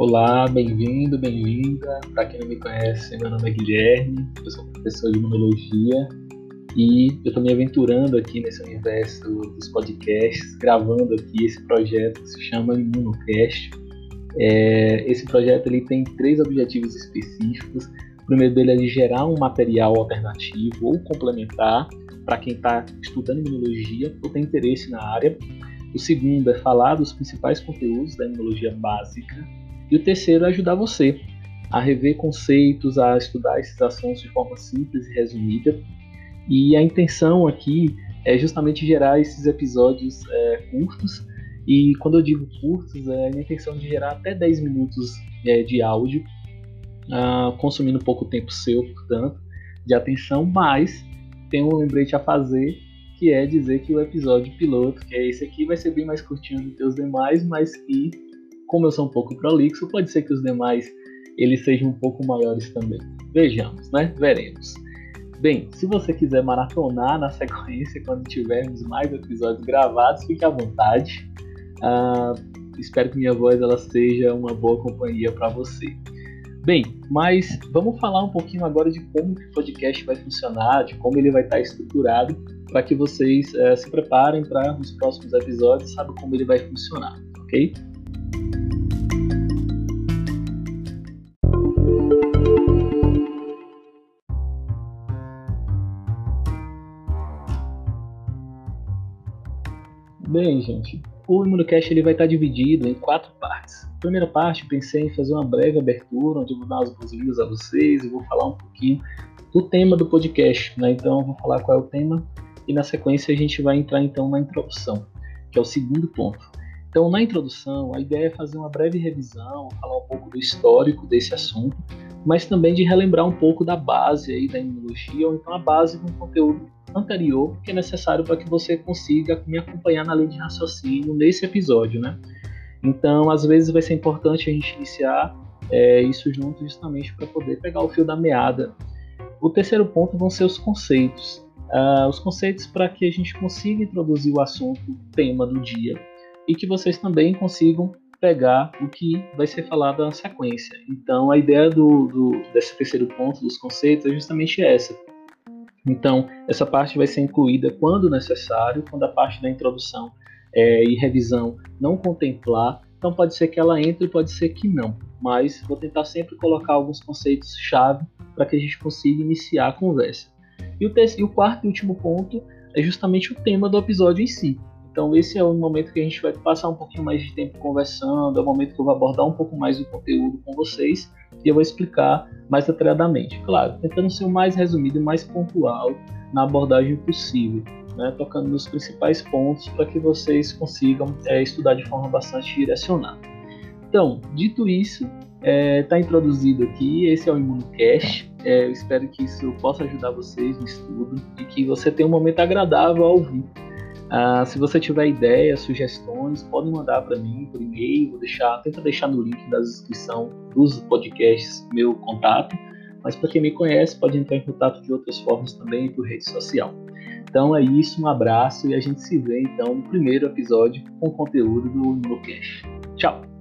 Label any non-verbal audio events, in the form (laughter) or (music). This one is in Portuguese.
Olá, bem-vindo, bem-vinda. Para quem não me conhece, meu nome é Guilherme, eu sou professor de imunologia e eu estou me aventurando aqui nesse universo dos podcasts, gravando aqui esse projeto que se chama Imunocast. É, esse projeto ele tem três objetivos específicos. O primeiro dele é de gerar um material alternativo ou complementar para quem está estudando imunologia ou tem interesse na área. O segundo é falar dos principais conteúdos da imunologia básica e o terceiro é ajudar você a rever conceitos, a estudar esses assuntos de forma simples e resumida. E a intenção aqui é justamente gerar esses episódios é, curtos. E quando eu digo curtos, é a minha intenção de gerar até 10 minutos é, de áudio, uh, consumindo pouco tempo seu, portanto, de atenção, mas tem um lembrete a fazer, que é dizer que o episódio piloto, que é esse aqui, vai ser bem mais curtinho do que os demais, mas que como eu sou um pouco prolixo, pode ser que os demais eles sejam um pouco maiores também. Vejamos, né? Veremos. Bem, se você quiser maratonar na (laughs) sequência quando tivermos mais episódios gravados, fique à vontade. Uh, espero que minha voz ela seja uma boa companhia para você. Bem, mas vamos falar um pouquinho agora de como o podcast vai funcionar, de como ele vai estar estruturado, para que vocês uh, se preparem para os próximos episódios, sabe como ele vai funcionar, ok? Bem, gente, o Imunocast ele vai estar dividido em quatro partes. Primeira parte, pensei em fazer uma breve abertura, onde eu vou dar as boas-vindas a vocês e vou falar um pouquinho do tema do podcast. Né? Então, eu vou falar qual é o tema e na sequência a gente vai entrar então na introdução, que é o segundo ponto. Então, na introdução, a ideia é fazer uma breve revisão, falar um pouco do histórico desse assunto, mas também de relembrar um pouco da base aí da imunologia, ou então a base de um conteúdo anterior que é necessário para que você consiga me acompanhar na linha de raciocínio nesse episódio, né? Então, às vezes vai ser importante a gente iniciar é, isso junto justamente para poder pegar o fio da meada. O terceiro ponto vão ser os conceitos. Uh, os conceitos para que a gente consiga introduzir o assunto, tema do dia, e que vocês também consigam pegar o que vai ser falado na sequência. Então, a ideia do, do, desse terceiro ponto dos conceitos é justamente essa: então, essa parte vai ser incluída quando necessário, quando a parte da introdução é, e revisão não contemplar. Então, pode ser que ela entre, pode ser que não. Mas vou tentar sempre colocar alguns conceitos-chave para que a gente consiga iniciar a conversa. E o, terceiro, e o quarto e último ponto é justamente o tema do episódio em si. Então, esse é o momento que a gente vai passar um pouquinho mais de tempo conversando, é o momento que eu vou abordar um pouco mais do conteúdo com vocês e eu vou explicar mais detalhadamente. Claro, tentando ser o mais resumido e mais pontual na abordagem possível, né, tocando nos principais pontos para que vocês consigam é, estudar de forma bastante direcionada. Então, dito isso, está é, tá introduzido aqui, esse é o ImunoCast. É, eu espero que isso possa ajudar vocês no estudo e que você tenha um momento agradável ao ouvir. Ah, se você tiver ideias, sugestões, pode mandar para mim por e-mail, vou deixar, tenta deixar no link da descrição dos podcasts meu contato. Mas para quem me conhece, pode entrar em contato de outras formas também por rede social. Então é isso, um abraço e a gente se vê então no primeiro episódio com conteúdo do NuCast. Tchau!